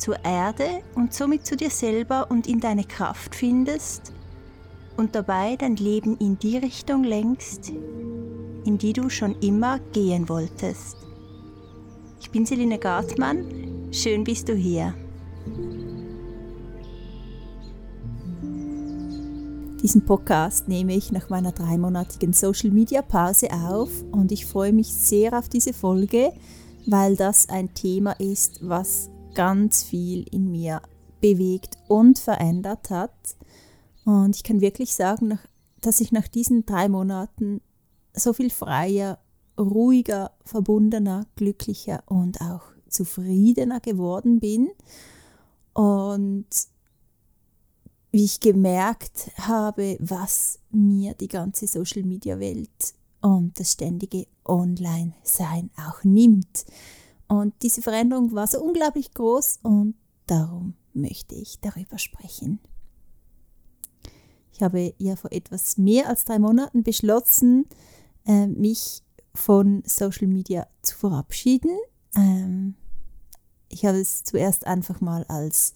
zur Erde und somit zu dir selber und in deine Kraft findest und dabei dein Leben in die Richtung lenkst, in die du schon immer gehen wolltest. Ich bin Celine Gartmann, schön bist du hier. Diesen Podcast nehme ich nach meiner dreimonatigen Social Media Pause auf und ich freue mich sehr auf diese Folge, weil das ein Thema ist, was ganz viel in mir bewegt und verändert hat. Und ich kann wirklich sagen, dass ich nach diesen drei Monaten so viel freier, ruhiger, verbundener, glücklicher und auch zufriedener geworden bin. Und wie ich gemerkt habe, was mir die ganze Social-Media-Welt und das ständige Online-Sein auch nimmt. Und diese Veränderung war so unglaublich groß und darum möchte ich darüber sprechen. Ich habe ja vor etwas mehr als drei Monaten beschlossen, äh, mich von Social Media zu verabschieden. Ähm, ich habe es zuerst einfach mal als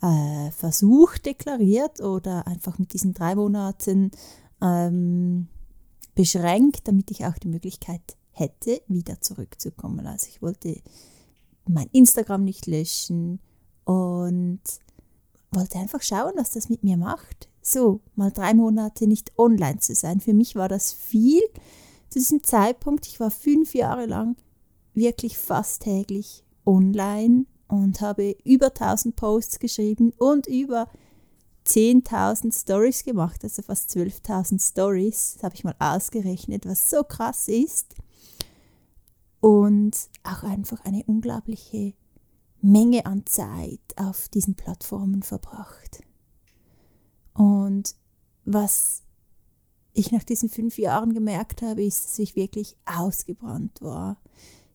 äh, Versuch deklariert oder einfach mit diesen drei Monaten ähm, beschränkt, damit ich auch die Möglichkeit hätte, wieder zurückzukommen. Also ich wollte mein Instagram nicht löschen und wollte einfach schauen, was das mit mir macht. So, mal drei Monate nicht online zu sein. Für mich war das viel zu diesem Zeitpunkt. Ich war fünf Jahre lang wirklich fast täglich online und habe über 1000 Posts geschrieben und über 10.000 Stories gemacht, also fast 12.000 Stories. Das habe ich mal ausgerechnet, was so krass ist. Und auch einfach eine unglaubliche Menge an Zeit auf diesen Plattformen verbracht. Und was ich nach diesen fünf Jahren gemerkt habe, ist, dass ich wirklich ausgebrannt war.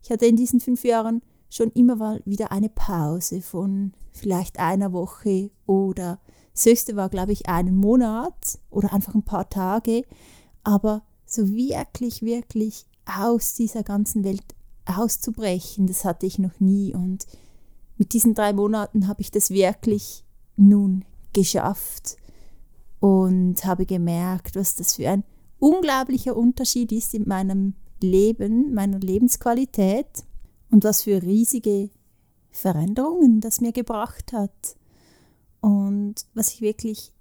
Ich hatte in diesen fünf Jahren schon immer mal wieder eine Pause von vielleicht einer Woche oder das höchste war, glaube ich, einen Monat oder einfach ein paar Tage. Aber so wirklich, wirklich aus dieser ganzen Welt auszubrechen, das hatte ich noch nie. Und mit diesen drei Monaten habe ich das wirklich nun geschafft und habe gemerkt, was das für ein unglaublicher Unterschied ist in meinem Leben, meiner Lebensqualität und was für riesige Veränderungen das mir gebracht hat. Und was ich wirklich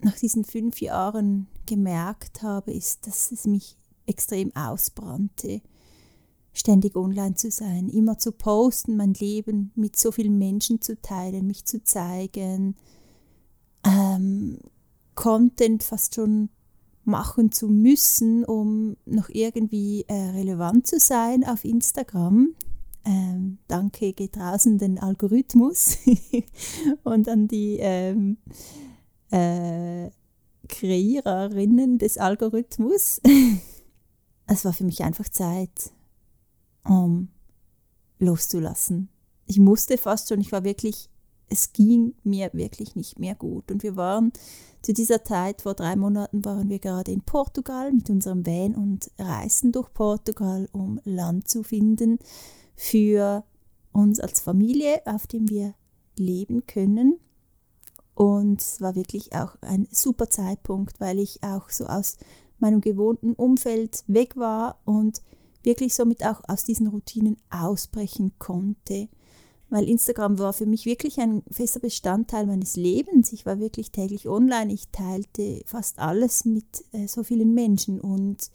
nach diesen fünf Jahren gemerkt habe, ist, dass es mich extrem ausbrannte, ständig online zu sein, immer zu posten, mein Leben mit so vielen Menschen zu teilen, mich zu zeigen, ähm, Content fast schon machen zu müssen, um noch irgendwie äh, relevant zu sein auf Instagram. Ähm, danke geht draußen den Algorithmus und an die ähm, äh, Kreiererinnen des Algorithmus. es war für mich einfach Zeit, um loszulassen. Ich musste fast schon, ich war wirklich es ging mir wirklich nicht mehr gut. Und wir waren zu dieser Zeit, vor drei Monaten, waren wir gerade in Portugal mit unserem Van und reisten durch Portugal, um Land zu finden für uns als Familie, auf dem wir leben können. Und es war wirklich auch ein super Zeitpunkt, weil ich auch so aus meinem gewohnten Umfeld weg war und wirklich somit auch aus diesen Routinen ausbrechen konnte. Weil Instagram war für mich wirklich ein fester Bestandteil meines Lebens. Ich war wirklich täglich online, ich teilte fast alles mit äh, so vielen Menschen und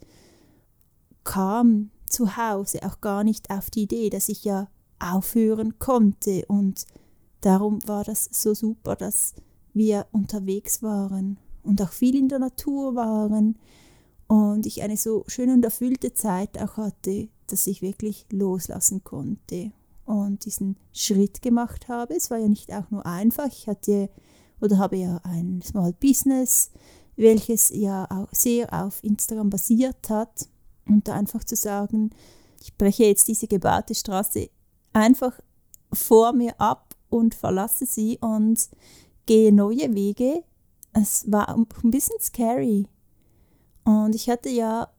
kam zu Hause auch gar nicht auf die Idee, dass ich ja aufhören konnte. Und darum war das so super, dass wir unterwegs waren und auch viel in der Natur waren und ich eine so schöne und erfüllte Zeit auch hatte, dass ich wirklich loslassen konnte und diesen Schritt gemacht habe. Es war ja nicht auch nur einfach. Ich hatte oder habe ja ein Small Business, welches ja auch sehr auf Instagram basiert hat. Und da einfach zu sagen, ich breche jetzt diese gebaute Straße einfach vor mir ab und verlasse sie und gehe neue Wege. Es war ein bisschen scary. Und ich hatte ja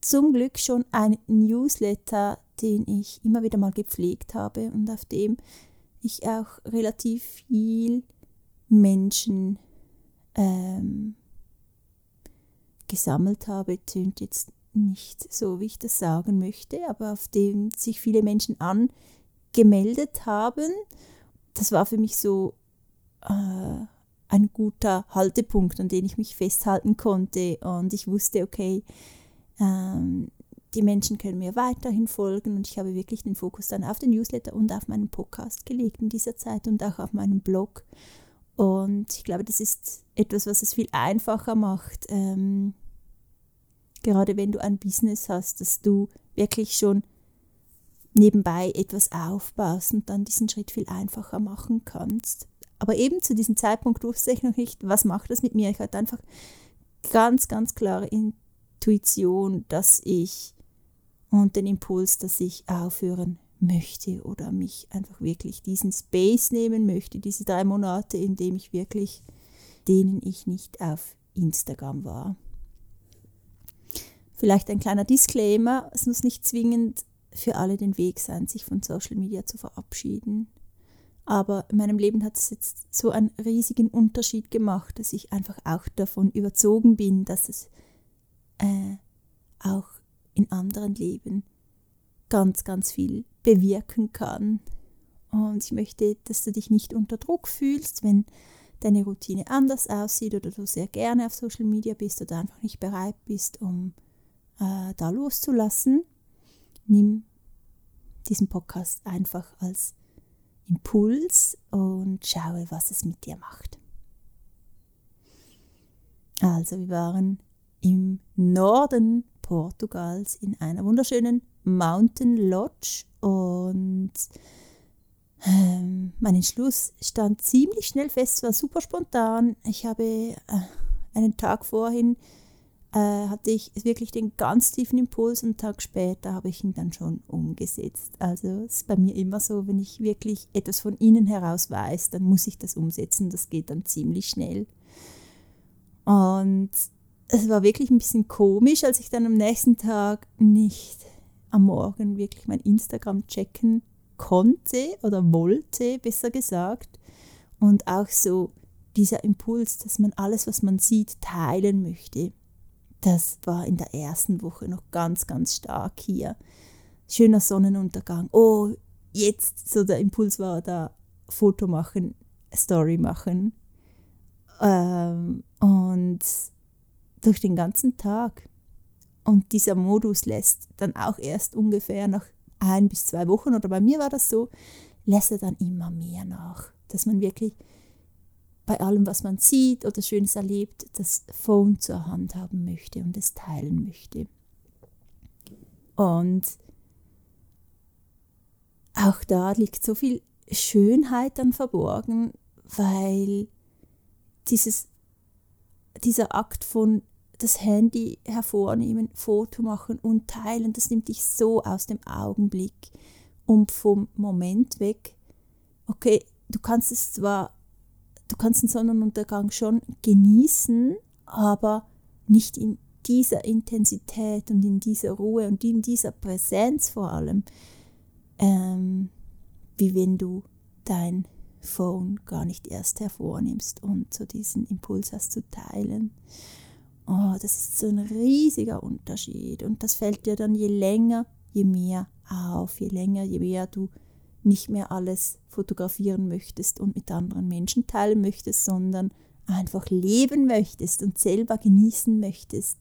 zum Glück schon einen Newsletter, den ich immer wieder mal gepflegt habe und auf dem ich auch relativ viel Menschen ähm, gesammelt habe, tönt jetzt nicht so, wie ich das sagen möchte, aber auf dem sich viele Menschen angemeldet haben. Das war für mich so äh, ein guter Haltepunkt, an den ich mich festhalten konnte. Und ich wusste, okay, ähm, die Menschen können mir weiterhin folgen und ich habe wirklich den Fokus dann auf den Newsletter und auf meinen Podcast gelegt in dieser Zeit und auch auf meinen Blog. Und ich glaube, das ist etwas, was es viel einfacher macht, ähm, gerade wenn du ein Business hast, dass du wirklich schon nebenbei etwas aufbaust und dann diesen Schritt viel einfacher machen kannst. Aber eben zu diesem Zeitpunkt wusste ich noch nicht, was macht das mit mir. Ich hatte einfach ganz, ganz klare Intuition, dass ich und den Impuls, dass ich aufhören möchte oder mich einfach wirklich diesen Space nehmen möchte, diese drei Monate, in dem ich wirklich, denen ich nicht auf Instagram war. Vielleicht ein kleiner Disclaimer, es muss nicht zwingend für alle den Weg sein, sich von Social Media zu verabschieden. Aber in meinem Leben hat es jetzt so einen riesigen Unterschied gemacht, dass ich einfach auch davon überzogen bin, dass es äh, auch in anderen Leben ganz, ganz viel bewirken kann. Und ich möchte, dass du dich nicht unter Druck fühlst, wenn deine Routine anders aussieht oder du sehr gerne auf Social Media bist oder einfach nicht bereit bist, um äh, da loszulassen. Nimm diesen Podcast einfach als Impuls und schaue, was es mit dir macht. Also wir waren im Norden Portugals in einer wunderschönen Mountain Lodge und ähm, mein Entschluss stand ziemlich schnell fest, war super spontan. Ich habe äh, einen Tag vorhin äh, hatte ich wirklich den ganz tiefen Impuls und einen Tag später habe ich ihn dann schon umgesetzt. Also es ist bei mir immer so, wenn ich wirklich etwas von innen heraus weiß, dann muss ich das umsetzen. Das geht dann ziemlich schnell. Und es war wirklich ein bisschen komisch, als ich dann am nächsten Tag nicht am Morgen wirklich mein Instagram checken konnte oder wollte, besser gesagt. Und auch so dieser Impuls, dass man alles, was man sieht, teilen möchte. Das war in der ersten Woche noch ganz, ganz stark hier. Schöner Sonnenuntergang. Oh, jetzt so der Impuls war da, Foto machen, Story machen. Ähm, und durch den ganzen Tag. Und dieser Modus lässt dann auch erst ungefähr nach ein bis zwei Wochen, oder bei mir war das so, lässt er dann immer mehr nach. Dass man wirklich bei allem, was man sieht oder Schönes erlebt, das Phone zur Hand haben möchte und es teilen möchte. Und auch da liegt so viel Schönheit dann verborgen, weil dieses, dieser Akt von das Handy hervornehmen, Foto machen und teilen, das nimmt dich so aus dem Augenblick und vom Moment weg. Okay, du kannst es zwar du kannst den Sonnenuntergang schon genießen, aber nicht in dieser Intensität und in dieser Ruhe und in dieser Präsenz vor allem, ähm, wie wenn du dein Phone gar nicht erst hervornimmst und so diesen Impuls hast zu teilen. Oh, das ist so ein riesiger Unterschied und das fällt dir dann je länger, je mehr auf, je länger, je mehr du nicht mehr alles fotografieren möchtest und mit anderen Menschen teilen möchtest, sondern einfach leben möchtest und selber genießen möchtest.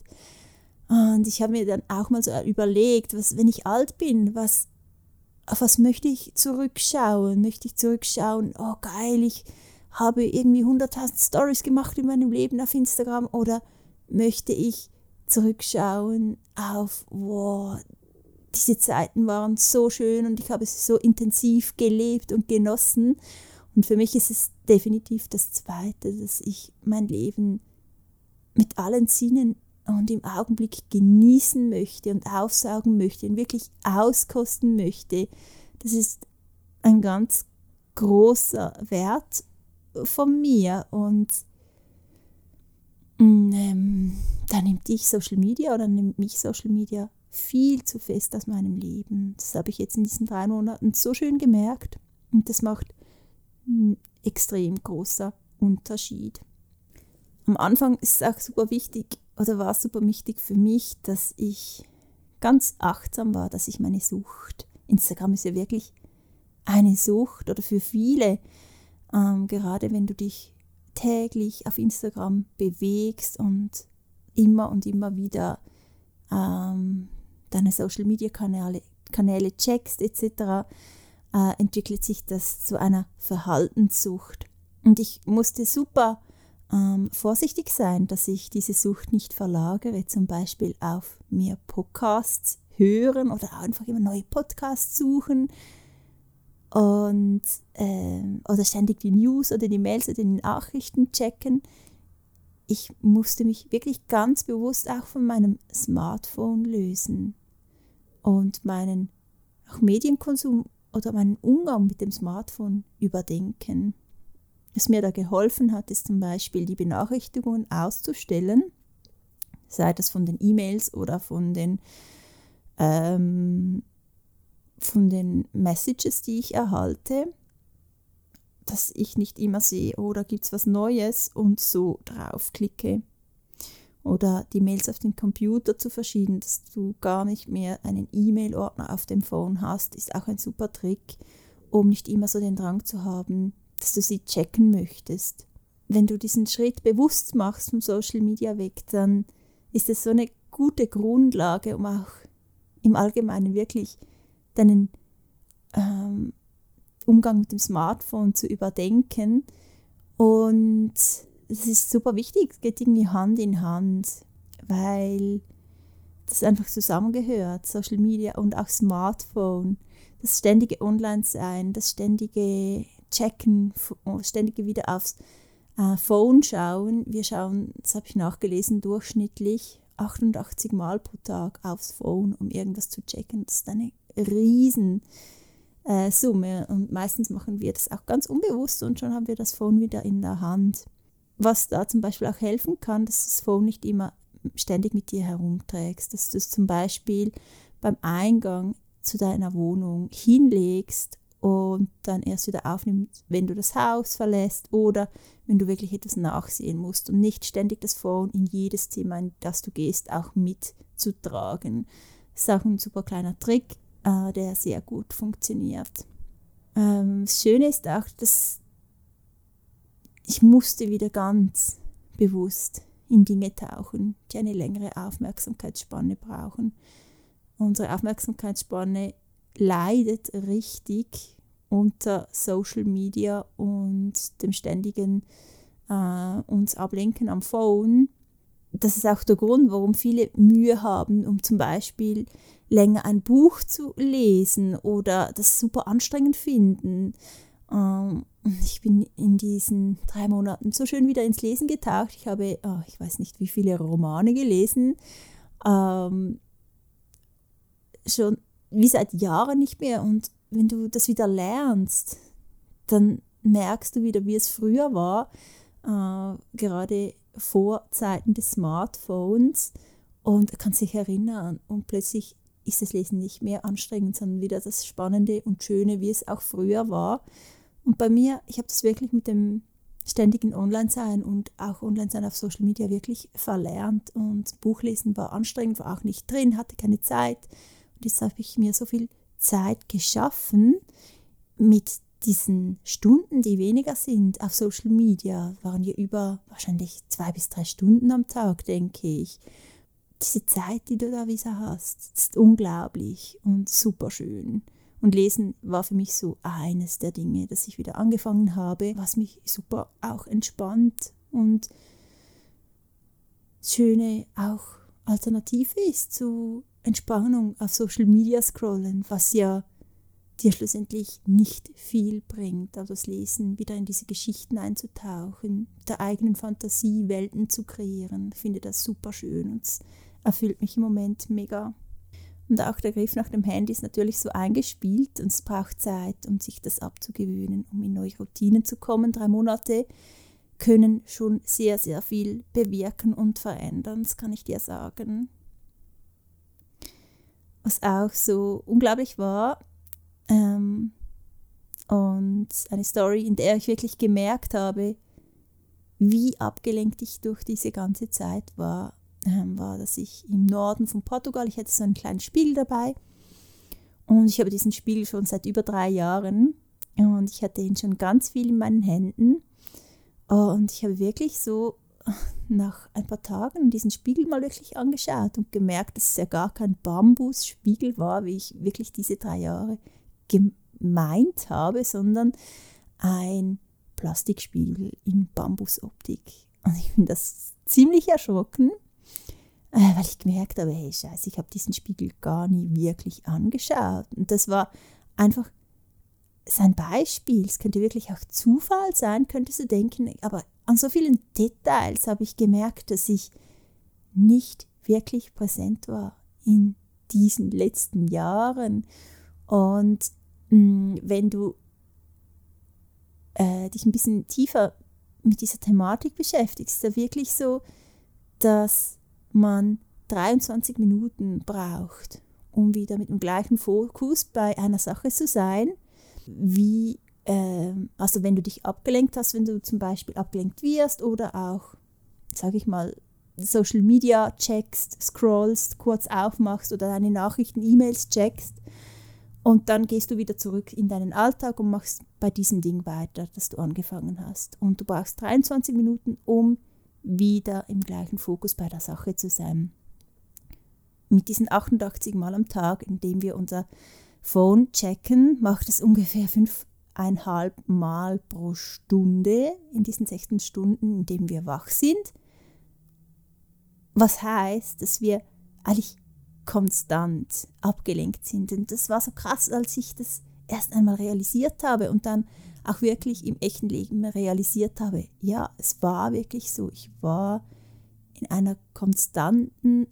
Und ich habe mir dann auch mal so überlegt, was, wenn ich alt bin, was, auf was möchte ich zurückschauen? Möchte ich zurückschauen, oh geil, ich habe irgendwie 100.000 Stories gemacht in meinem Leben auf Instagram oder möchte ich zurückschauen auf, wow, diese Zeiten waren so schön und ich habe es so intensiv gelebt und genossen. Und für mich ist es definitiv das Zweite, dass ich mein Leben mit allen Sinnen und im Augenblick genießen möchte und aufsaugen möchte und wirklich auskosten möchte. Das ist ein ganz großer Wert von mir und mm, ähm, da nimmt dich Social Media oder nimmt mich Social Media viel zu fest aus meinem Leben. Das habe ich jetzt in diesen drei Monaten so schön gemerkt und das macht ein extrem großer Unterschied. Am Anfang ist es auch super wichtig oder war es super wichtig für mich, dass ich ganz achtsam war, dass ich meine Sucht, Instagram ist ja wirklich eine Sucht oder für viele, ähm, gerade wenn du dich täglich auf Instagram bewegst und immer und immer wieder ähm, deine Social Media Kanäle, Kanäle checkst etc., äh, entwickelt sich das zu einer Verhaltenssucht. Und ich musste super ähm, vorsichtig sein, dass ich diese Sucht nicht verlagere, zum Beispiel auf mehr Podcasts hören oder einfach immer neue Podcasts suchen und äh, oder ständig die News oder die Mails oder die Nachrichten checken. Ich musste mich wirklich ganz bewusst auch von meinem Smartphone lösen und meinen auch Medienkonsum oder meinen Umgang mit dem Smartphone überdenken. Was mir da geholfen hat, ist zum Beispiel die Benachrichtigungen auszustellen, sei das von den E-Mails oder von den, ähm, von den Messages, die ich erhalte, dass ich nicht immer sehe, oh, da gibt es was Neues und so draufklicke. Oder die Mails auf den Computer zu verschieben, dass du gar nicht mehr einen E-Mail-Ordner auf dem Phone hast, ist auch ein super Trick, um nicht immer so den Drang zu haben, dass du sie checken möchtest. Wenn du diesen Schritt bewusst machst vom Social Media weg, dann ist es so eine gute Grundlage, um auch im Allgemeinen wirklich deinen ähm, Umgang mit dem Smartphone zu überdenken. Und es ist super wichtig, es geht irgendwie Hand in Hand, weil das einfach zusammengehört, Social Media und auch Smartphone, das ständige Online-Sein, das ständige checken, oh, ständig wieder aufs äh, Phone schauen. Wir schauen, das habe ich nachgelesen, durchschnittlich 88 Mal pro Tag aufs Phone, um irgendwas zu checken. Das ist eine riesen äh, Summe und meistens machen wir das auch ganz unbewusst und schon haben wir das Phone wieder in der Hand. Was da zum Beispiel auch helfen kann, dass du das Phone nicht immer ständig mit dir herumträgst, dass du es zum Beispiel beim Eingang zu deiner Wohnung hinlegst und dann erst wieder aufnimmst, wenn du das Haus verlässt oder wenn du wirklich etwas nachsehen musst und nicht ständig das Phone in jedes Zimmer, in das du gehst, auch mitzutragen. Das ist auch ein super kleiner Trick, äh, der sehr gut funktioniert. Ähm, das Schöne ist auch, dass ich musste wieder ganz bewusst in Dinge tauchen, die eine längere Aufmerksamkeitsspanne brauchen. Unsere Aufmerksamkeitsspanne leidet richtig unter Social Media und dem ständigen äh, uns ablenken am Phone. Das ist auch der Grund, warum viele Mühe haben, um zum Beispiel länger ein Buch zu lesen oder das super anstrengend finden. Ähm, ich bin in diesen drei Monaten so schön wieder ins Lesen getaucht. Ich habe, oh, ich weiß nicht, wie viele Romane gelesen. Ähm, schon wie seit Jahren nicht mehr. Und wenn du das wieder lernst, dann merkst du wieder, wie es früher war, äh, gerade vor Zeiten des Smartphones und kannst dich erinnern und plötzlich ist das Lesen nicht mehr anstrengend, sondern wieder das Spannende und Schöne, wie es auch früher war. Und bei mir, ich habe das wirklich mit dem ständigen Online-Sein und auch Online-Sein auf Social Media wirklich verlernt und Buchlesen war anstrengend, war auch nicht drin, hatte keine Zeit jetzt habe ich mir so viel Zeit geschaffen mit diesen Stunden, die weniger sind auf Social Media, waren ja über wahrscheinlich zwei bis drei Stunden am Tag, denke ich. Diese Zeit, die du da wieder hast, ist unglaublich und super schön. Und Lesen war für mich so eines der Dinge, dass ich wieder angefangen habe, was mich super auch entspannt und schöne auch Alternative ist zu Entspannung auf Social Media scrollen, was ja dir schlussendlich nicht viel bringt, aber das Lesen, wieder in diese Geschichten einzutauchen, der eigenen Fantasie Welten zu kreieren. Finde das super schön und es erfüllt mich im Moment mega. Und auch der Griff nach dem Handy ist natürlich so eingespielt und es braucht Zeit, um sich das abzugewöhnen, um in neue Routinen zu kommen. Drei Monate können schon sehr, sehr viel bewirken und verändern, das kann ich dir sagen. Was auch so unglaublich war, ähm, und eine Story, in der ich wirklich gemerkt habe, wie abgelenkt ich durch diese ganze Zeit war, war, dass ich im Norden von Portugal, ich hatte so einen kleinen Spiegel dabei. Und ich habe diesen Spiegel schon seit über drei Jahren. Und ich hatte ihn schon ganz viel in meinen Händen. Und ich habe wirklich so nach ein paar Tagen diesen Spiegel mal wirklich angeschaut und gemerkt, dass es ja gar kein Bambusspiegel war, wie ich wirklich diese drei Jahre gemeint habe, sondern ein Plastikspiegel in Bambusoptik. Und ich bin das ziemlich erschrocken, weil ich gemerkt habe, hey Scheiße, ich habe diesen Spiegel gar nie wirklich angeschaut. Und das war einfach sein Beispiel. Es könnte wirklich auch Zufall sein, könntest du denken, aber an so vielen Details habe ich gemerkt, dass ich nicht wirklich präsent war in diesen letzten Jahren. Und mh, mm, wenn du äh, dich ein bisschen tiefer mit dieser Thematik beschäftigst, ist da wirklich so, dass man 23 Minuten braucht, um wieder mit dem gleichen Fokus bei einer Sache zu sein, wie, äh, also wenn du dich abgelenkt hast, wenn du zum Beispiel abgelenkt wirst oder auch, sage ich mal, Social Media checkst, scrollst, kurz aufmachst oder deine Nachrichten, E-Mails checkst und dann gehst du wieder zurück in deinen Alltag und machst bei diesem Ding weiter, das du angefangen hast. Und du brauchst 23 Minuten, um wieder im gleichen Fokus bei der Sache zu sein. Mit diesen 88 Mal am Tag, indem wir unser Phone checken, macht es ungefähr fünfeinhalb Mal pro Stunde in diesen 16 Stunden, in denen wir wach sind. Was heißt, dass wir eigentlich konstant abgelenkt sind. Und das war so krass, als ich das erst einmal realisiert habe und dann auch wirklich im echten Leben realisiert habe, ja, es war wirklich so. Ich war in einer konstanten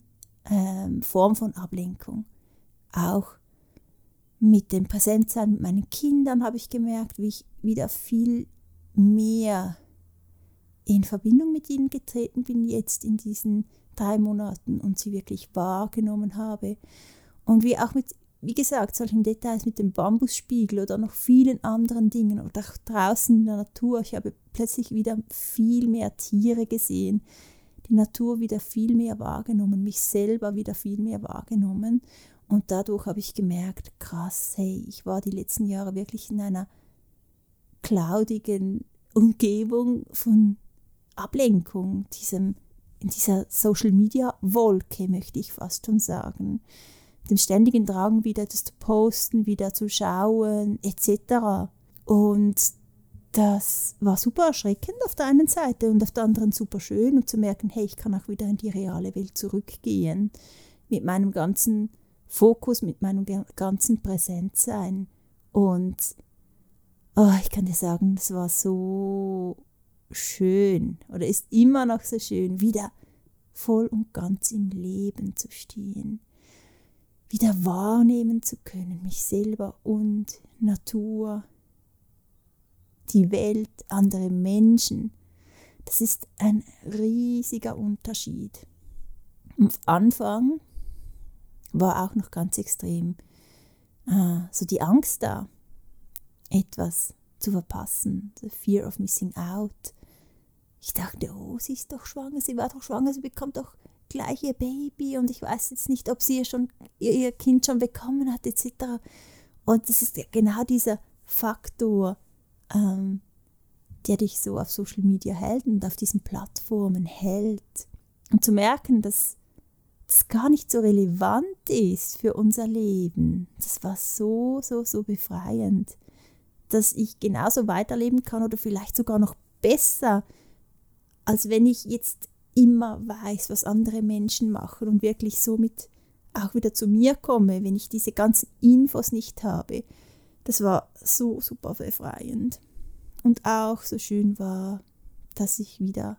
ähm, Form von Ablenkung. Auch mit dem Präsentsein mit meinen Kindern habe ich gemerkt, wie ich wieder viel mehr in Verbindung mit ihnen getreten bin jetzt in diesen drei Monaten und sie wirklich wahrgenommen habe. Und wie auch mit, wie gesagt, solchen Details mit dem Bambusspiegel oder noch vielen anderen Dingen oder auch draußen in der Natur. Ich habe plötzlich wieder viel mehr Tiere gesehen, die Natur wieder viel mehr wahrgenommen, mich selber wieder viel mehr wahrgenommen. Und dadurch habe ich gemerkt, krass, hey, ich war die letzten Jahre wirklich in einer cloudigen Umgebung von Ablenkung, diesem in dieser Social Media Wolke, möchte ich fast schon sagen. Dem ständigen Drang, wieder etwas zu posten, wieder zu schauen, etc. Und das war super erschreckend auf der einen Seite und auf der anderen super schön und zu merken, hey, ich kann auch wieder in die reale Welt zurückgehen. Mit meinem ganzen Fokus, mit meinem ganzen Präsenzsein. Und oh, ich kann dir sagen, das war so schön oder ist immer noch so schön, wieder voll und ganz im Leben zu stehen, wieder wahrnehmen zu können, mich selber und Natur, die Welt, andere Menschen. Das ist ein riesiger Unterschied. Am Anfang war auch noch ganz extrem ah, so die Angst da, etwas zu verpassen, the fear of missing out, ich dachte, oh, sie ist doch schwanger, sie war doch schwanger, sie bekommt doch gleich ihr Baby und ich weiß jetzt nicht, ob sie schon ihr Kind schon bekommen hat etc. Und das ist genau dieser Faktor, ähm, der dich so auf Social Media hält und auf diesen Plattformen hält. Und zu merken, dass das gar nicht so relevant ist für unser Leben, das war so, so, so befreiend, dass ich genauso weiterleben kann oder vielleicht sogar noch besser als wenn ich jetzt immer weiß, was andere Menschen machen und wirklich so mit auch wieder zu mir komme, wenn ich diese ganzen Infos nicht habe. Das war so super befreiend. Und auch so schön war, dass ich wieder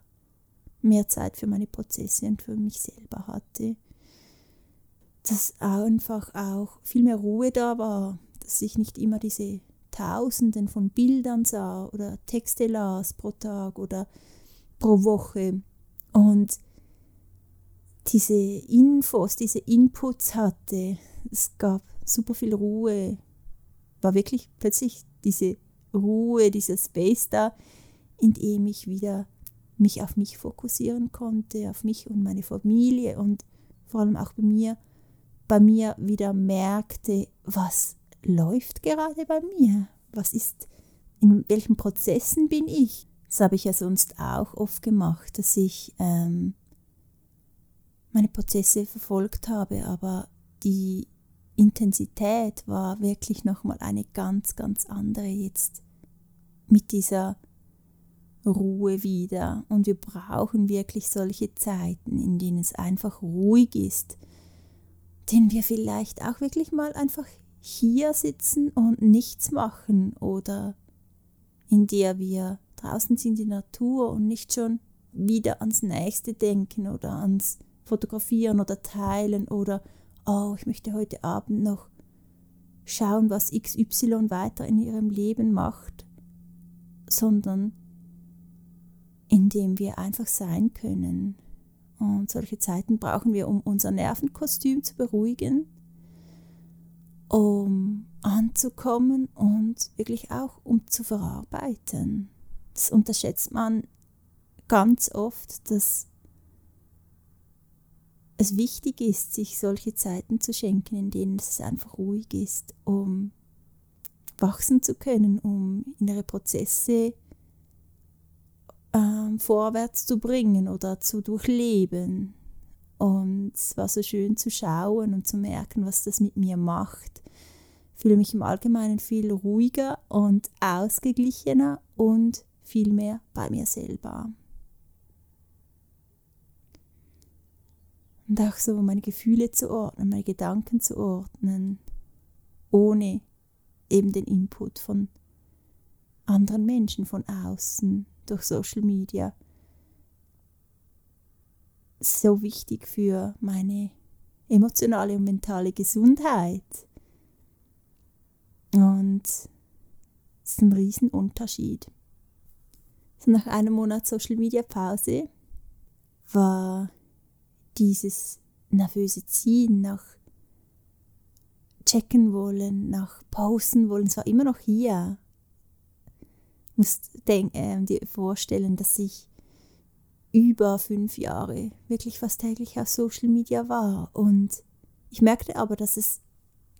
mehr Zeit für meine Prozesse und für mich selber hatte. Dass einfach auch viel mehr Ruhe da war, dass ich nicht immer diese Tausenden von Bildern sah oder Texte las pro Tag oder pro Woche und diese Infos, diese Inputs hatte. Es gab super viel Ruhe. War wirklich plötzlich diese Ruhe, dieser Space da, in dem ich wieder mich auf mich fokussieren konnte, auf mich und meine Familie und vor allem auch bei mir, bei mir wieder merkte, was läuft gerade bei mir, was ist, in welchen Prozessen bin ich. Das habe ich ja sonst auch oft gemacht, dass ich ähm, meine Prozesse verfolgt habe, aber die Intensität war wirklich nochmal eine ganz, ganz andere jetzt mit dieser Ruhe wieder. Und wir brauchen wirklich solche Zeiten, in denen es einfach ruhig ist, denen wir vielleicht auch wirklich mal einfach hier sitzen und nichts machen oder in der wir draußen sind in der Natur und nicht schon wieder ans nächste denken oder ans Fotografieren oder Teilen oder oh, ich möchte heute Abend noch schauen, was XY weiter in ihrem Leben macht, sondern indem wir einfach sein können. Und solche Zeiten brauchen wir, um unser Nervenkostüm zu beruhigen, um anzukommen und wirklich auch um zu verarbeiten. Das unterschätzt man ganz oft, dass es wichtig ist, sich solche Zeiten zu schenken, in denen es einfach ruhig ist, um wachsen zu können, um innere Prozesse ähm, vorwärts zu bringen oder zu durchleben. Und es war so schön zu schauen und zu merken, was das mit mir macht. Ich fühle mich im Allgemeinen viel ruhiger und ausgeglichener und viel mehr bei mir selber. Und auch so meine Gefühle zu ordnen, meine Gedanken zu ordnen, ohne eben den Input von anderen Menschen von außen durch Social Media. So wichtig für meine emotionale und mentale Gesundheit. Und es ist ein Riesenunterschied. So nach einem Monat Social Media Pause war dieses nervöse Ziehen nach checken wollen, nach pausen wollen, es war immer noch hier. Ich muss denk, äh, dir vorstellen, dass ich über fünf Jahre wirklich fast täglich auf Social Media war. Und ich merkte aber, dass es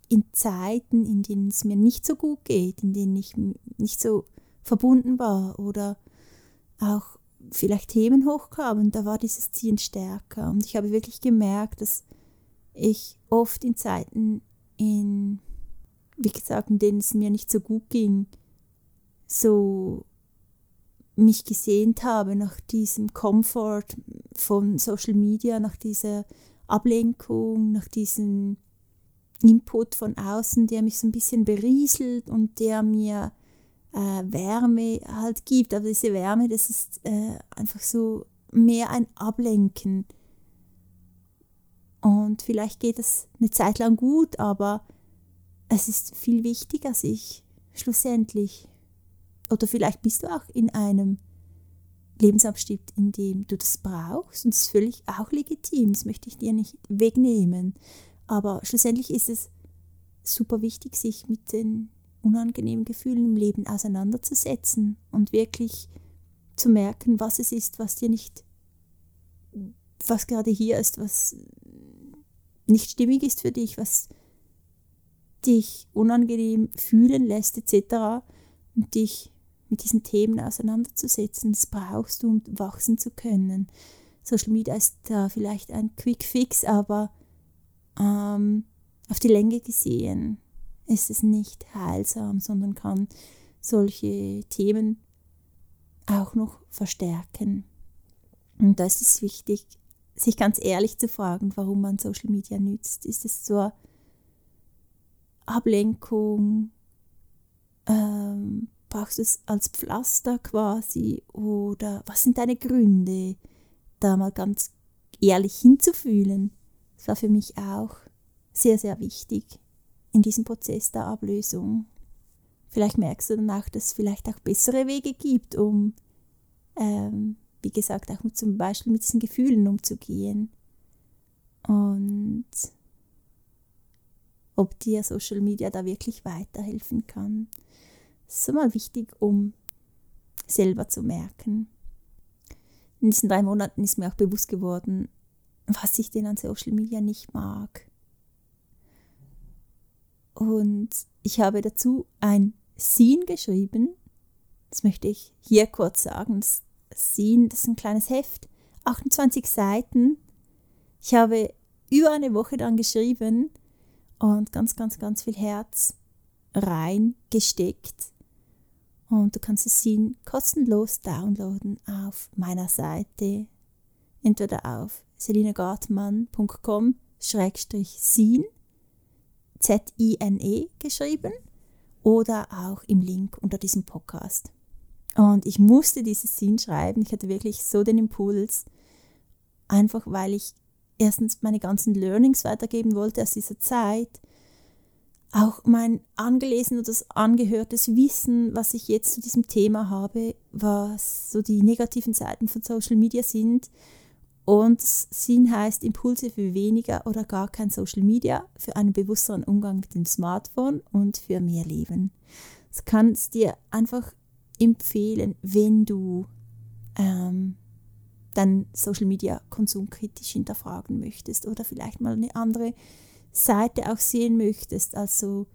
in Zeiten, in denen es mir nicht so gut geht, in denen ich nicht so verbunden war oder auch vielleicht Themen hochkamen, da war dieses Ziehen stärker. Und ich habe wirklich gemerkt, dass ich oft in Zeiten, in, wie gesagt, in denen es mir nicht so gut ging, so mich gesehnt habe nach diesem Komfort von Social Media, nach dieser Ablenkung, nach diesem Input von außen, der mich so ein bisschen berieselt und der mir äh, Wärme halt gibt. Aber diese Wärme, das ist äh, einfach so mehr ein Ablenken. Und vielleicht geht das eine Zeit lang gut, aber es ist viel wichtiger, sich schlussendlich, oder vielleicht bist du auch in einem Lebensabschnitt, in dem du das brauchst, und das ist völlig auch legitim, das möchte ich dir nicht wegnehmen. Aber schlussendlich ist es super wichtig, sich mit den unangenehmen Gefühlen im Leben auseinanderzusetzen und wirklich zu merken, was es ist, was dir nicht, was gerade hier ist, was nicht stimmig ist für dich, was dich unangenehm fühlen lässt, etc. Und dich mit diesen Themen auseinanderzusetzen. Das brauchst du, um wachsen zu können. Social Media ist da vielleicht ein Quick Fix, aber ähm, auf die Länge gesehen ist es nicht heilsam, sondern kann solche Themen auch noch verstärken. Und da ist es wichtig, sich ganz ehrlich zu fragen, warum man Social Media nützt. Ist es zur Ablenkung? Ähm, brauchst du es als Pflaster quasi? Oder was sind deine Gründe, da mal ganz ehrlich hinzufühlen? Das war für mich auch sehr, sehr wichtig in diesem Prozess der Ablösung. Vielleicht merkst du danach, dass es vielleicht auch bessere Wege gibt, um ähm, wie gesagt, auch mit, zum Beispiel mit diesen Gefühlen umzugehen. Und ob dir Social Media da wirklich weiterhelfen kann. Das ist mal wichtig, um selber zu merken. In diesen drei Monaten ist mir auch bewusst geworden, was ich denn an Social Media nicht mag. Und ich habe dazu ein Scene geschrieben. Das möchte ich hier kurz sagen. Das sehen, das ist ein kleines Heft, 28 Seiten. Ich habe über eine Woche dann geschrieben und ganz, ganz, ganz viel Herz reingesteckt. Und du kannst es sehen, kostenlos downloaden auf meiner Seite, entweder auf sin, Z-I-N-E geschrieben, oder auch im Link unter diesem Podcast. Und ich musste dieses Sinn schreiben. Ich hatte wirklich so den Impuls, einfach weil ich erstens meine ganzen Learnings weitergeben wollte aus dieser Zeit, auch mein angelesenes, angehörtes Wissen, was ich jetzt zu diesem Thema habe, was so die negativen Seiten von Social Media sind. Und Sinn heißt Impulse für weniger oder gar kein Social Media, für einen bewussteren Umgang mit dem Smartphone und für mehr Leben. Das kannst dir einfach empfehlen, wenn du ähm, deinen Social Media Konsum kritisch hinterfragen möchtest oder vielleicht mal eine andere Seite auch sehen möchtest, also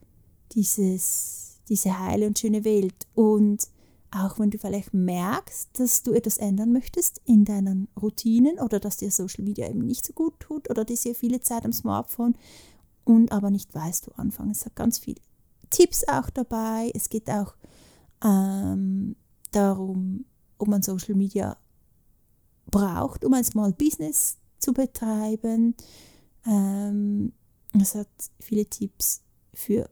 dieses, diese heile und schöne Welt. Und auch wenn du vielleicht merkst, dass du etwas ändern möchtest in deinen Routinen oder dass dir Social Media eben nicht so gut tut oder dir sehr viele Zeit am Smartphone und aber nicht weißt, wo anfangen. Es hat ganz viele Tipps auch dabei. Es geht auch ähm, darum, ob man Social Media braucht, um ein Small Business zu betreiben. Ähm, es hat viele Tipps für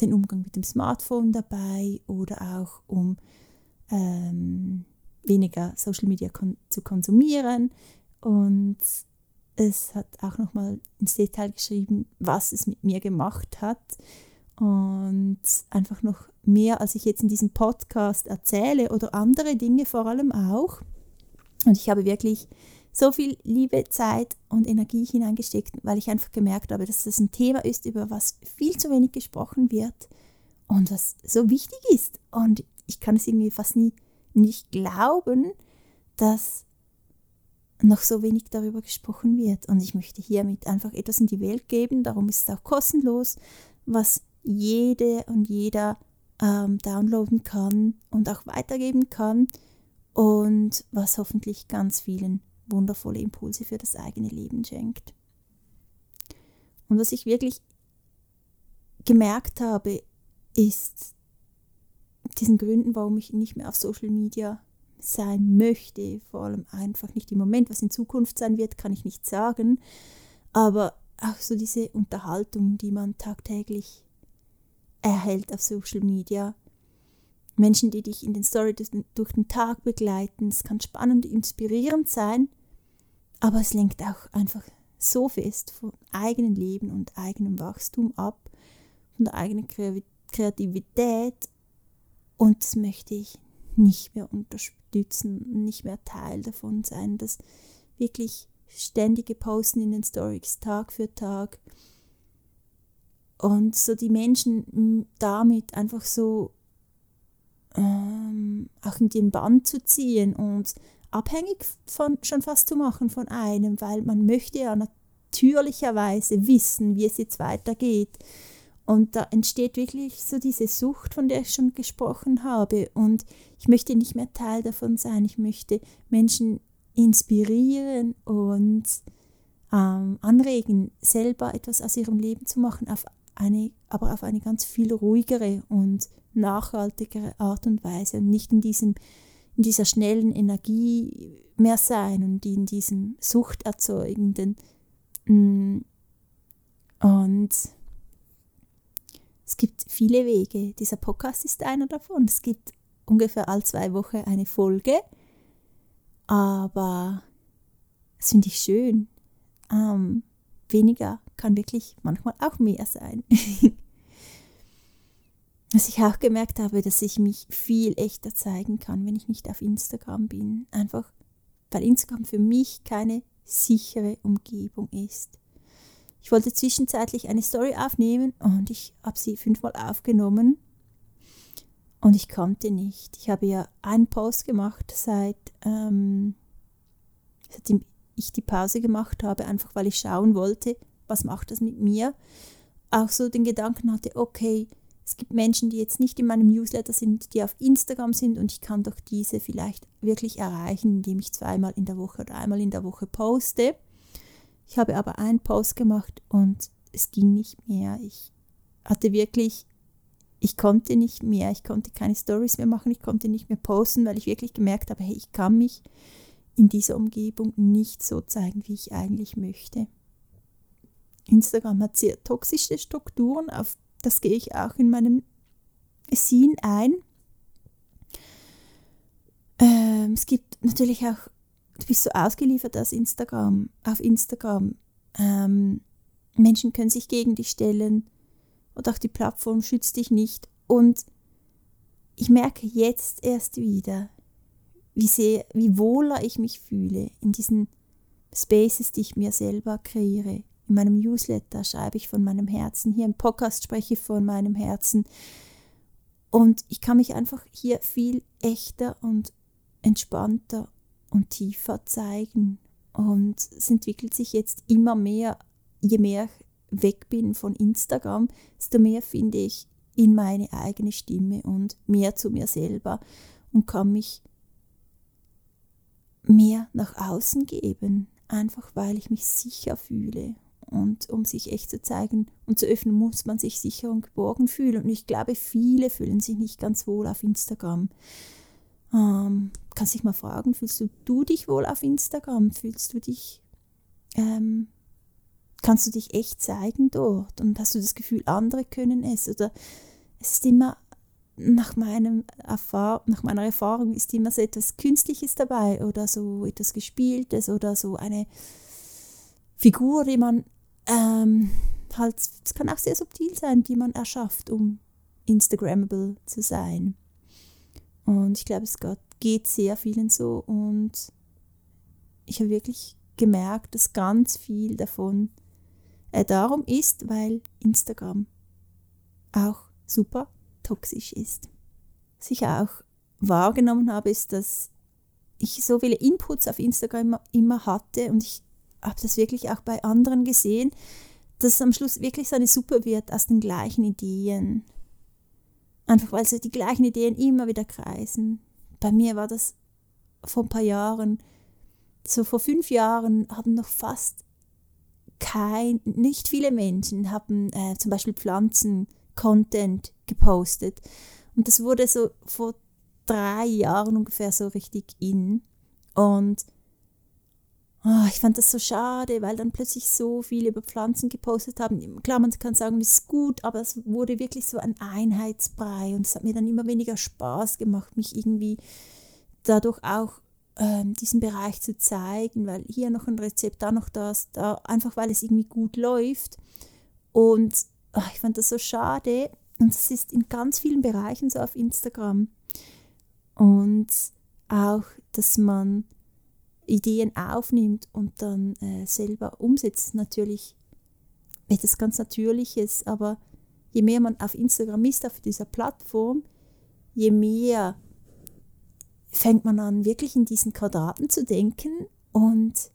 den Umgang mit dem Smartphone dabei oder auch um ähm, weniger Social Media kon zu konsumieren. Und es hat auch nochmal ins Detail geschrieben, was es mit mir gemacht hat. Und einfach noch mehr, als ich jetzt in diesem Podcast erzähle oder andere Dinge vor allem auch. Und ich habe wirklich so viel Liebe, Zeit und Energie hineingesteckt, weil ich einfach gemerkt habe, dass das ein Thema ist, über was viel zu wenig gesprochen wird und was so wichtig ist. Und ich kann es irgendwie fast nie nicht glauben, dass noch so wenig darüber gesprochen wird. Und ich möchte hiermit einfach etwas in die Welt geben. Darum ist es auch kostenlos, was jede und jeder ähm, downloaden kann und auch weitergeben kann und was hoffentlich ganz vielen wundervolle Impulse für das eigene Leben schenkt. Und was ich wirklich gemerkt habe, ist diesen Gründen, warum ich nicht mehr auf Social Media sein möchte, vor allem einfach nicht im Moment, was in Zukunft sein wird, kann ich nicht sagen, aber auch so diese Unterhaltung, die man tagtäglich erhält auf Social Media. Menschen, die dich in den Stories durch den Tag begleiten. Es kann spannend, inspirierend sein, aber es lenkt auch einfach so fest vom eigenen Leben und eigenem Wachstum ab, von der eigenen Kreativität. Und das möchte ich nicht mehr unterstützen, nicht mehr Teil davon sein. Das wirklich ständige Posten in den Stories Tag für Tag und so die Menschen damit einfach so ähm, auch in den Bann zu ziehen und abhängig von, schon fast zu machen von einem, weil man möchte ja natürlicherweise wissen, wie es jetzt weitergeht. Und da entsteht wirklich so diese Sucht, von der ich schon gesprochen habe. Und ich möchte nicht mehr Teil davon sein. Ich möchte Menschen inspirieren und ähm, anregen, selber etwas aus ihrem Leben zu machen, auf eine, aber auf eine ganz viel ruhigere und nachhaltigere Art und Weise und nicht in diesem in dieser schnellen Energie mehr sein und in diesem suchterzeugenden. Mm. Und es gibt viele Wege. Dieser Podcast ist einer davon. Es gibt ungefähr all zwei Wochen eine Folge. Aber das finde ich schön. Ähm, weniger kann wirklich manchmal auch mehr sein. Was ich auch gemerkt habe, dass ich mich viel echter zeigen kann, wenn ich nicht auf Instagram bin. Einfach, weil Instagram für mich keine sichere Umgebung ist. Ich wollte zwischenzeitlich eine Story aufnehmen und ich habe sie fünfmal aufgenommen und ich konnte nicht. Ich habe ja einen Post gemacht, seit, ähm, seitdem ich die Pause gemacht habe, einfach weil ich schauen wollte, was macht das mit mir. Auch so den Gedanken hatte, okay, es gibt Menschen, die jetzt nicht in meinem Newsletter sind, die auf Instagram sind und ich kann doch diese vielleicht wirklich erreichen, indem ich zweimal in der Woche oder einmal in der Woche poste. Ich habe aber einen Post gemacht und es ging nicht mehr. Ich hatte wirklich, ich konnte nicht mehr, ich konnte keine Stories mehr machen, ich konnte nicht mehr posten, weil ich wirklich gemerkt habe, hey, ich kann mich in dieser Umgebung nicht so zeigen, wie ich eigentlich möchte. Instagram hat sehr toxische Strukturen, auf das gehe ich auch in meinem Scene ein. Ähm, es gibt natürlich auch, du bist so ausgeliefert als Instagram, auf Instagram. Ähm, Menschen können sich gegen dich stellen und auch die Plattform schützt dich nicht. Und ich merke jetzt erst wieder, wie sehr, wie wohler ich mich fühle in diesen Spaces, die ich mir selber kreiere. In meinem Newsletter schreibe ich von meinem Herzen, hier im Podcast spreche ich von meinem Herzen. Und ich kann mich einfach hier viel echter und entspannter und tiefer zeigen. Und es entwickelt sich jetzt immer mehr, je mehr ich weg bin von Instagram, desto mehr finde ich in meine eigene Stimme und mehr zu mir selber und kann mich mehr nach außen geben, einfach weil ich mich sicher fühle und um sich echt zu zeigen und zu öffnen, muss man sich sicher und geborgen fühlen. Und ich glaube, viele fühlen sich nicht ganz wohl auf Instagram. Ähm, kannst dich mal fragen, fühlst du, du dich wohl auf Instagram? Fühlst du dich, ähm, kannst du dich echt zeigen dort? Und hast du das Gefühl, andere können es? Oder es ist immer, nach, meinem Erfahr nach meiner Erfahrung, ist immer so etwas Künstliches dabei oder so etwas Gespieltes oder so eine Figur, die man ähm, halt, es kann auch sehr subtil sein, die man erschafft, um Instagrammable zu sein. Und ich glaube, es geht sehr vielen so und ich habe wirklich gemerkt, dass ganz viel davon äh, darum ist, weil Instagram auch super toxisch ist. Was ich auch wahrgenommen habe, ist, dass ich so viele Inputs auf Instagram immer hatte und ich habe das wirklich auch bei anderen gesehen, dass am Schluss wirklich so eine Suppe wird aus den gleichen Ideen. Einfach weil so die gleichen Ideen immer wieder kreisen. Bei mir war das vor ein paar Jahren, so vor fünf Jahren haben noch fast kein, nicht viele Menschen haben äh, zum Beispiel Pflanzen-Content gepostet. Und das wurde so vor drei Jahren ungefähr so richtig in. Und Oh, ich fand das so schade, weil dann plötzlich so viele über Pflanzen gepostet haben. Klar, man kann sagen, das ist gut, aber es wurde wirklich so ein Einheitsbrei und es hat mir dann immer weniger Spaß gemacht, mich irgendwie dadurch auch ähm, diesen Bereich zu zeigen, weil hier noch ein Rezept, da noch das, da einfach weil es irgendwie gut läuft. Und oh, ich fand das so schade und es ist in ganz vielen Bereichen so auf Instagram. Und auch, dass man Ideen aufnimmt und dann äh, selber umsetzt, natürlich etwas ganz Natürliches, aber je mehr man auf Instagram ist, auf dieser Plattform, je mehr fängt man an, wirklich in diesen Quadraten zu denken und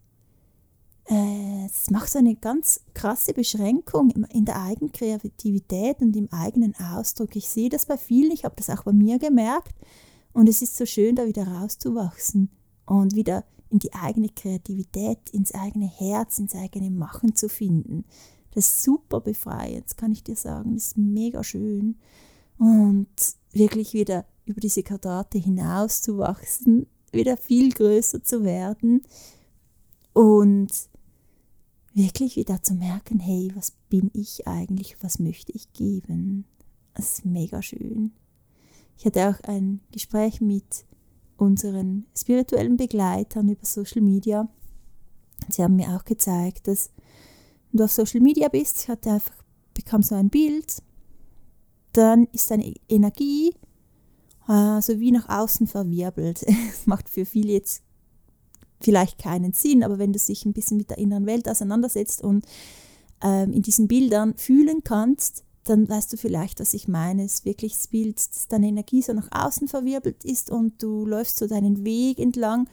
äh, es macht so eine ganz krasse Beschränkung in der eigenen Kreativität und im eigenen Ausdruck. Ich sehe das bei vielen, ich habe das auch bei mir gemerkt und es ist so schön, da wieder rauszuwachsen und wieder in die eigene Kreativität, ins eigene Herz, ins eigene Machen zu finden. Das ist super befreiend, kann ich dir sagen. Das ist mega schön. Und wirklich wieder über diese Quadrate hinaus zu wachsen, wieder viel größer zu werden und wirklich wieder zu merken, hey, was bin ich eigentlich, was möchte ich geben? Das ist mega schön. Ich hatte auch ein Gespräch mit unseren spirituellen Begleitern über Social Media. Sie haben mir auch gezeigt, dass wenn du auf Social Media bist, ich hatte einfach, bekam so ein Bild, dann ist deine Energie äh, so wie nach außen verwirbelt. Das macht für viele jetzt vielleicht keinen Sinn, aber wenn du dich ein bisschen mit der inneren Welt auseinandersetzt und ähm, in diesen Bildern fühlen kannst, dann weißt du vielleicht, was ich meine. Es ist wirklich Bild, dass deine Energie so nach außen verwirbelt ist und du läufst so deinen Weg entlang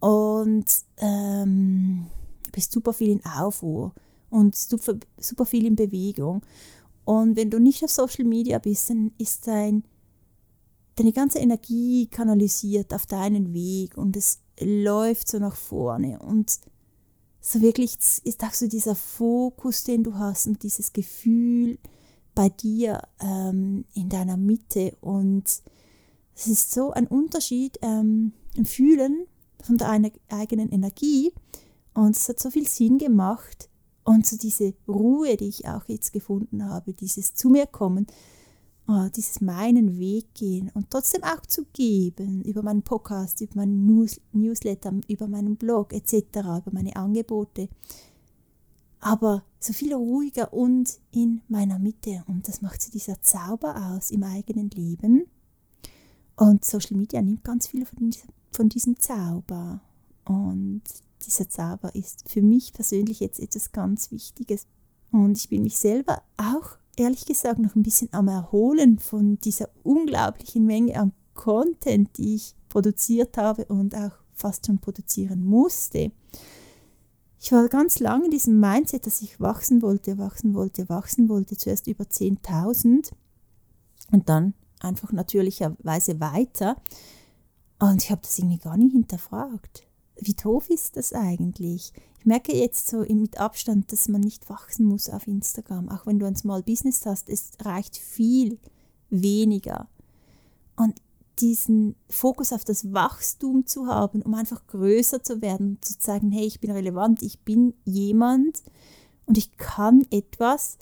und ähm, bist super viel in Aufruhr und super, super viel in Bewegung. Und wenn du nicht auf Social Media bist, dann ist dein, deine ganze Energie kanalisiert auf deinen Weg und es läuft so nach vorne. Und so wirklich ist auch so dieser Fokus, den du hast und dieses Gefühl bei dir ähm, in deiner Mitte. Und es ist so ein Unterschied ähm, im Fühlen von deiner eigenen Energie. Und es hat so viel Sinn gemacht, und so diese Ruhe, die ich auch jetzt gefunden habe, dieses zu mir kommen, oh, dieses meinen Weg gehen und trotzdem auch zu geben über meinen Podcast, über meinen News Newsletter, über meinen Blog etc., über meine Angebote. Aber so viel ruhiger und in meiner Mitte. Und das macht so dieser Zauber aus im eigenen Leben. Und Social Media nimmt ganz viel von, diesem, von diesem Zauber. Und dieser Zauber ist für mich persönlich jetzt etwas ganz Wichtiges. Und ich bin mich selber auch, ehrlich gesagt, noch ein bisschen am Erholen von dieser unglaublichen Menge an Content, die ich produziert habe und auch fast schon produzieren musste. Ich war ganz lange in diesem Mindset, dass ich wachsen wollte, wachsen wollte, wachsen wollte, zuerst über 10.000 und dann einfach natürlicherweise weiter. Und ich habe das irgendwie gar nicht hinterfragt wie doof ist das eigentlich? Ich merke jetzt so mit Abstand, dass man nicht wachsen muss auf Instagram. Auch wenn du ein Small Business hast, es reicht viel weniger. Und diesen Fokus auf das Wachstum zu haben, um einfach größer zu werden, zu zeigen, hey, ich bin relevant, ich bin jemand und ich kann etwas,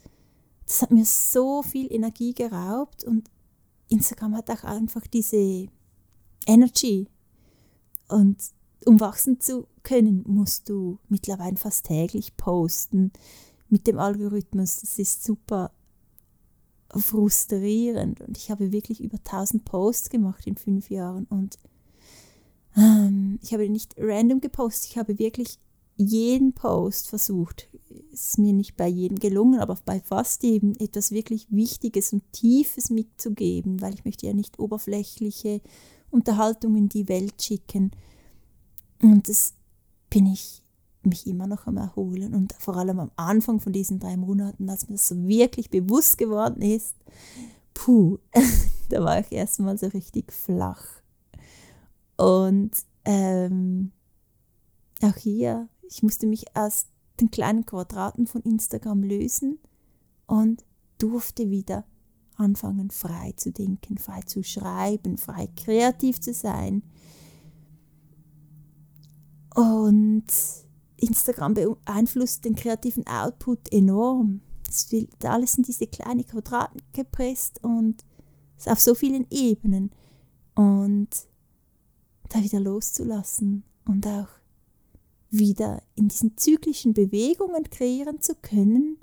das hat mir so viel Energie geraubt und Instagram hat auch einfach diese Energy. Und um wachsen zu können, musst du mittlerweile fast täglich posten mit dem Algorithmus. Das ist super frustrierend. Und ich habe wirklich über 1000 Posts gemacht in fünf Jahren. Und ähm, ich habe nicht random gepostet, ich habe wirklich jeden Post versucht. Ist mir nicht bei jedem gelungen, aber bei fast jedem etwas wirklich Wichtiges und Tiefes mitzugeben, weil ich möchte ja nicht oberflächliche Unterhaltungen in die Welt schicken, und das bin ich mich immer noch am Erholen. Und vor allem am Anfang von diesen drei Monaten, als mir das so wirklich bewusst geworden ist, puh, da war ich erstmal so richtig flach. Und ähm, auch hier, ich musste mich aus den kleinen Quadraten von Instagram lösen und durfte wieder anfangen, frei zu denken, frei zu schreiben, frei kreativ zu sein und Instagram beeinflusst den kreativen Output enorm. Es wird alles in diese kleinen Quadraten gepresst und auf so vielen Ebenen. Und da wieder loszulassen und auch wieder in diesen zyklischen Bewegungen kreieren zu können.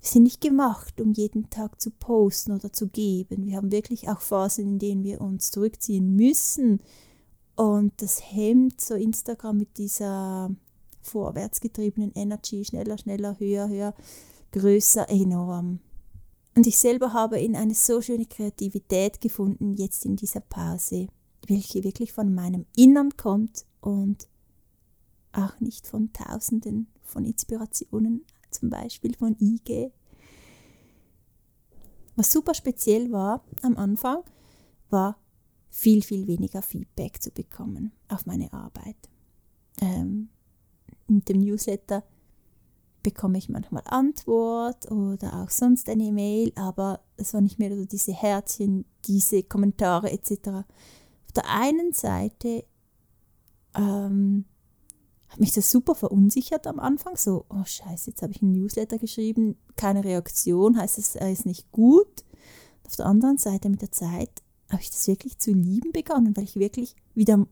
Wir sind nicht gemacht, um jeden Tag zu posten oder zu geben. Wir haben wirklich auch Phasen, in denen wir uns zurückziehen müssen, und das hemmt so Instagram mit dieser vorwärtsgetriebenen Energy, schneller, schneller, höher, höher, größer, enorm. Und ich selber habe in eine so schöne Kreativität gefunden, jetzt in dieser Pause, welche wirklich von meinem Innern kommt und auch nicht von Tausenden von Inspirationen, zum Beispiel von IG. Was super speziell war am Anfang, war viel, viel weniger Feedback zu bekommen auf meine Arbeit. Ähm, mit dem Newsletter bekomme ich manchmal Antwort oder auch sonst eine E-Mail, aber es war nicht mehr so diese Herzchen, diese Kommentare etc. Auf der einen Seite ähm, hat mich das super verunsichert am Anfang, so, oh scheiße, jetzt habe ich einen Newsletter geschrieben, keine Reaktion, heißt es, er ist nicht gut. Auf der anderen Seite mit der Zeit habe ich das wirklich zu lieben begonnen, weil ich wirklich wieder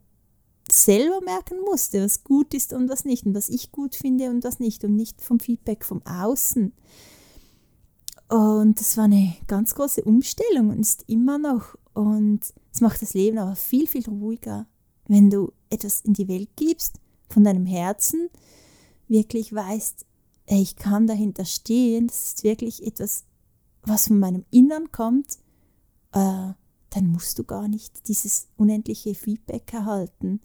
selber merken musste, was gut ist und was nicht und was ich gut finde und was nicht und nicht vom Feedback vom Außen. Und das war eine ganz große Umstellung und ist immer noch. Und es macht das Leben aber viel, viel ruhiger, wenn du etwas in die Welt gibst, von deinem Herzen, wirklich weißt, ich kann dahinter stehen, das ist wirklich etwas, was von meinem Innern kommt, äh, dann musst du gar nicht dieses unendliche Feedback erhalten.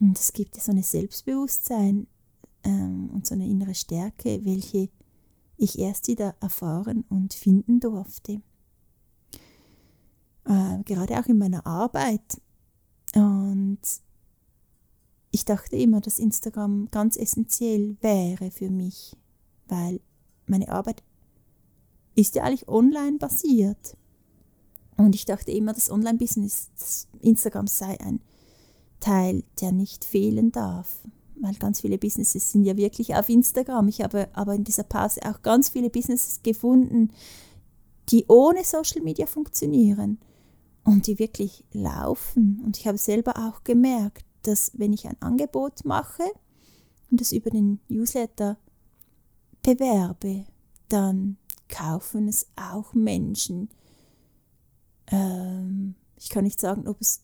Und es gibt so ein Selbstbewusstsein ähm, und so eine innere Stärke, welche ich erst wieder erfahren und finden durfte. Äh, gerade auch in meiner Arbeit. Und ich dachte immer, dass Instagram ganz essentiell wäre für mich, weil meine Arbeit ist ja eigentlich online basiert. Und ich dachte immer, das Online-Business, Instagram sei ein Teil, der nicht fehlen darf. Weil ganz viele Businesses sind ja wirklich auf Instagram. Ich habe aber in dieser Pause auch ganz viele Businesses gefunden, die ohne Social Media funktionieren und die wirklich laufen. Und ich habe selber auch gemerkt, dass wenn ich ein Angebot mache und es über den Newsletter bewerbe, dann kaufen es auch Menschen, ähm, ich kann nicht sagen, ob es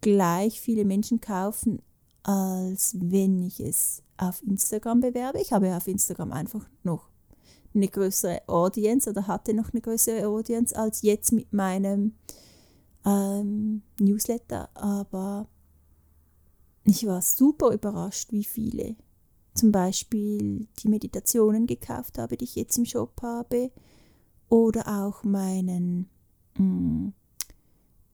gleich viele Menschen kaufen, als wenn ich es auf Instagram bewerbe. Ich habe auf Instagram einfach noch eine größere Audience oder hatte noch eine größere Audience als jetzt mit meinem ähm, Newsletter, aber ich war super überrascht, wie viele zum Beispiel die Meditationen gekauft habe, die ich jetzt im Shop habe, oder auch meinen Mm,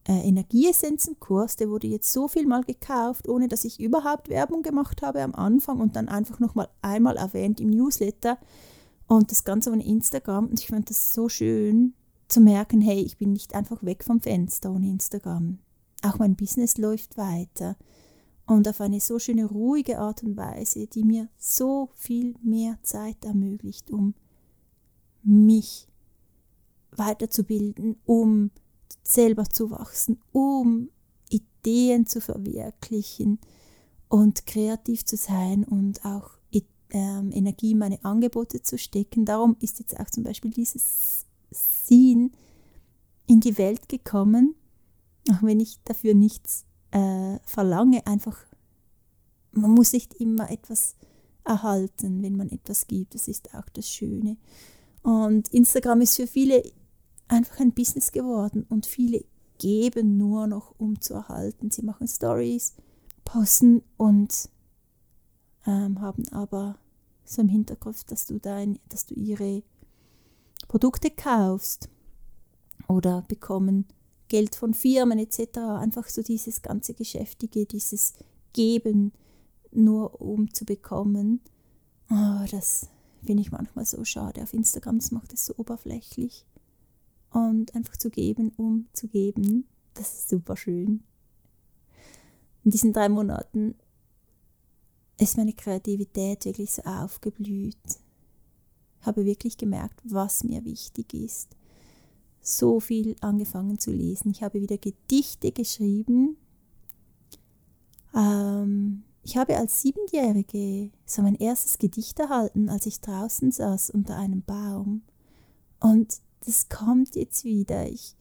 äh, Energieessenzenkurs, der wurde jetzt so viel mal gekauft, ohne dass ich überhaupt Werbung gemacht habe am Anfang und dann einfach noch mal einmal erwähnt im Newsletter und das Ganze auf Instagram. Und ich fand das so schön zu merken, hey, ich bin nicht einfach weg vom Fenster ohne Instagram. Auch mein Business läuft weiter und auf eine so schöne, ruhige Art und Weise, die mir so viel mehr Zeit ermöglicht, um mich weiterzubilden, um selber zu wachsen, um Ideen zu verwirklichen und kreativ zu sein und auch ähm, Energie in meine Angebote zu stecken. Darum ist jetzt auch zum Beispiel dieses Scene in die Welt gekommen, auch wenn ich dafür nichts äh, verlange, einfach, man muss nicht immer etwas erhalten, wenn man etwas gibt. Das ist auch das Schöne. Und Instagram ist für viele einfach ein Business geworden und viele geben nur noch, um zu erhalten. Sie machen Stories, posten und ähm, haben aber so im Hinterkopf, dass du dein, dass du ihre Produkte kaufst oder bekommen Geld von Firmen etc. Einfach so dieses ganze Geschäftige, dieses Geben nur um zu bekommen. Oh, das finde ich manchmal so schade. Auf Instagram das macht es so oberflächlich und einfach zu geben, um zu geben. Das ist super schön. In diesen drei Monaten ist meine Kreativität wirklich so aufgeblüht. Ich habe wirklich gemerkt, was mir wichtig ist. So viel angefangen zu lesen. Ich habe wieder Gedichte geschrieben. Ähm, ich habe als Siebenjährige so mein erstes Gedicht erhalten, als ich draußen saß unter einem Baum. Und das kommt jetzt wieder. Ich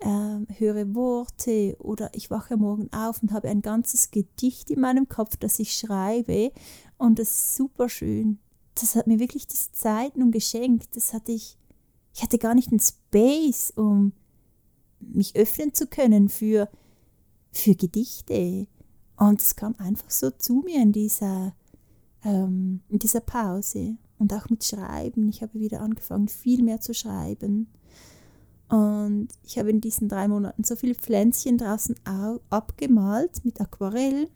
äh, höre Worte oder ich wache morgen auf und habe ein ganzes Gedicht in meinem Kopf, das ich schreibe und das ist super schön. Das hat mir wirklich diese Zeit nun geschenkt. Das hatte ich, ich hatte gar nicht den Space, um mich öffnen zu können für, für Gedichte. Und es kam einfach so zu mir in dieser, ähm, in dieser Pause und auch mit Schreiben. Ich habe wieder angefangen, viel mehr zu schreiben. Und ich habe in diesen drei Monaten so viele Pflänzchen draußen abgemalt mit Aquarell.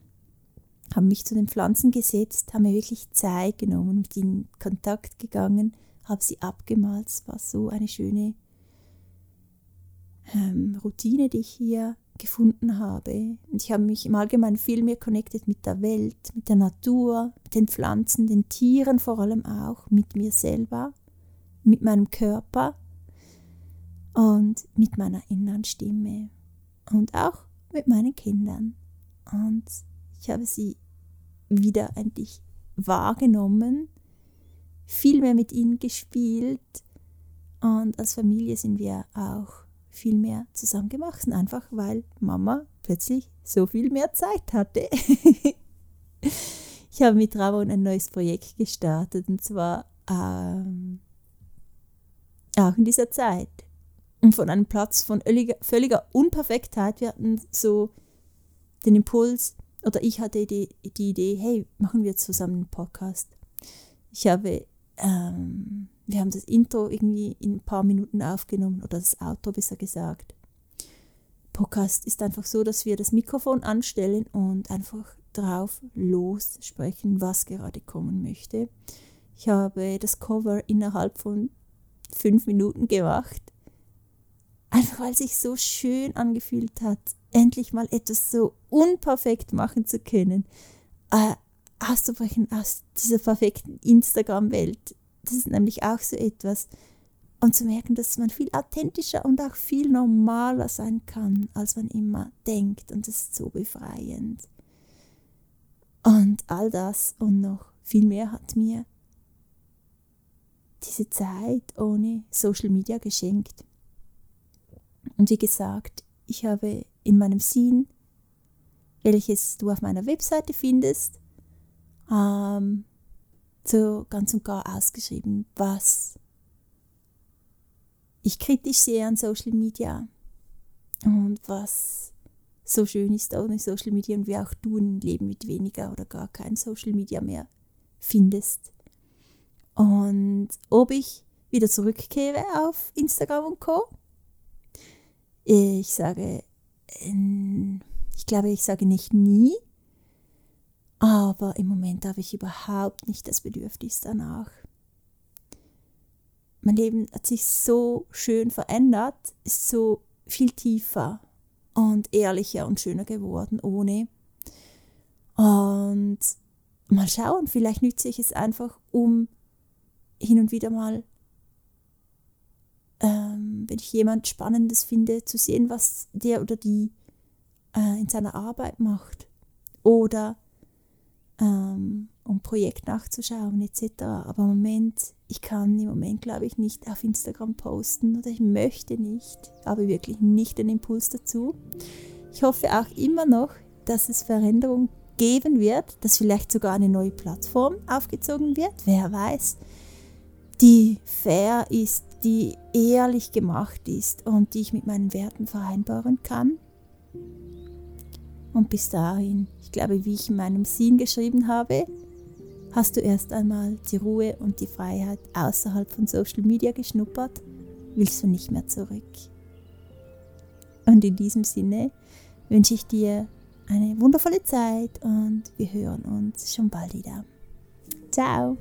habe mich zu den Pflanzen gesetzt, habe mir wirklich Zeit genommen, mit ihnen in Kontakt gegangen, habe sie abgemalt. Es war so eine schöne ähm, Routine, die ich hier gefunden habe. Und ich habe mich im Allgemeinen viel mehr connected mit der Welt, mit der Natur, mit den Pflanzen, den Tieren vor allem auch, mit mir selber, mit meinem Körper und mit meiner inneren Stimme und auch mit meinen Kindern. Und ich habe sie wieder endlich wahrgenommen, viel mehr mit ihnen gespielt und als Familie sind wir auch viel mehr zusammen gewachsen, einfach weil Mama plötzlich so viel mehr Zeit hatte. ich habe mit Ramon ein neues Projekt gestartet und zwar ähm, auch in dieser Zeit. Und von einem Platz von völliger, völliger Unperfektheit, wir hatten so den Impuls, oder ich hatte die, die Idee, hey, machen wir zusammen einen Podcast. Ich habe ähm, wir haben das Intro irgendwie in ein paar Minuten aufgenommen oder das Outro besser gesagt. Podcast ist einfach so, dass wir das Mikrofon anstellen und einfach drauf lossprechen, was gerade kommen möchte. Ich habe das Cover innerhalb von fünf Minuten gemacht. Einfach weil es sich so schön angefühlt hat, endlich mal etwas so unperfekt machen zu können. Äh, auszubrechen aus dieser perfekten Instagram-Welt das ist nämlich auch so etwas. Und zu merken, dass man viel authentischer und auch viel normaler sein kann, als man immer denkt. Und das ist so befreiend. Und all das und noch viel mehr hat mir diese Zeit ohne Social Media geschenkt. Und wie gesagt, ich habe in meinem Sinn, welches du auf meiner Webseite findest, ähm, so ganz und gar ausgeschrieben, was ich kritisch sehe an Social Media und was so schön ist ohne Social Media und wie auch du ein Leben mit weniger oder gar kein Social Media mehr findest. Und ob ich wieder zurückkehre auf Instagram und Co. Ich sage, ähm, ich glaube, ich sage nicht nie, aber im Moment habe ich überhaupt nicht das Bedürfnis danach. Mein Leben hat sich so schön verändert, ist so viel tiefer und ehrlicher und schöner geworden ohne. Und mal schauen, vielleicht nütze ich es einfach, um hin und wieder mal, ähm, wenn ich jemand Spannendes finde, zu sehen, was der oder die äh, in seiner Arbeit macht. Oder ähm, um Projekt nachzuschauen etc. Aber im Moment, ich kann im Moment, glaube ich, nicht auf Instagram posten oder ich möchte nicht, habe wirklich nicht den Impuls dazu. Ich hoffe auch immer noch, dass es Veränderungen geben wird, dass vielleicht sogar eine neue Plattform aufgezogen wird, wer weiß, die fair ist, die ehrlich gemacht ist und die ich mit meinen Werten vereinbaren kann. Und bis dahin, ich glaube, wie ich in meinem Sinn geschrieben habe, hast du erst einmal die Ruhe und die Freiheit außerhalb von Social Media geschnuppert, willst du nicht mehr zurück. Und in diesem Sinne wünsche ich dir eine wundervolle Zeit und wir hören uns schon bald wieder. Ciao!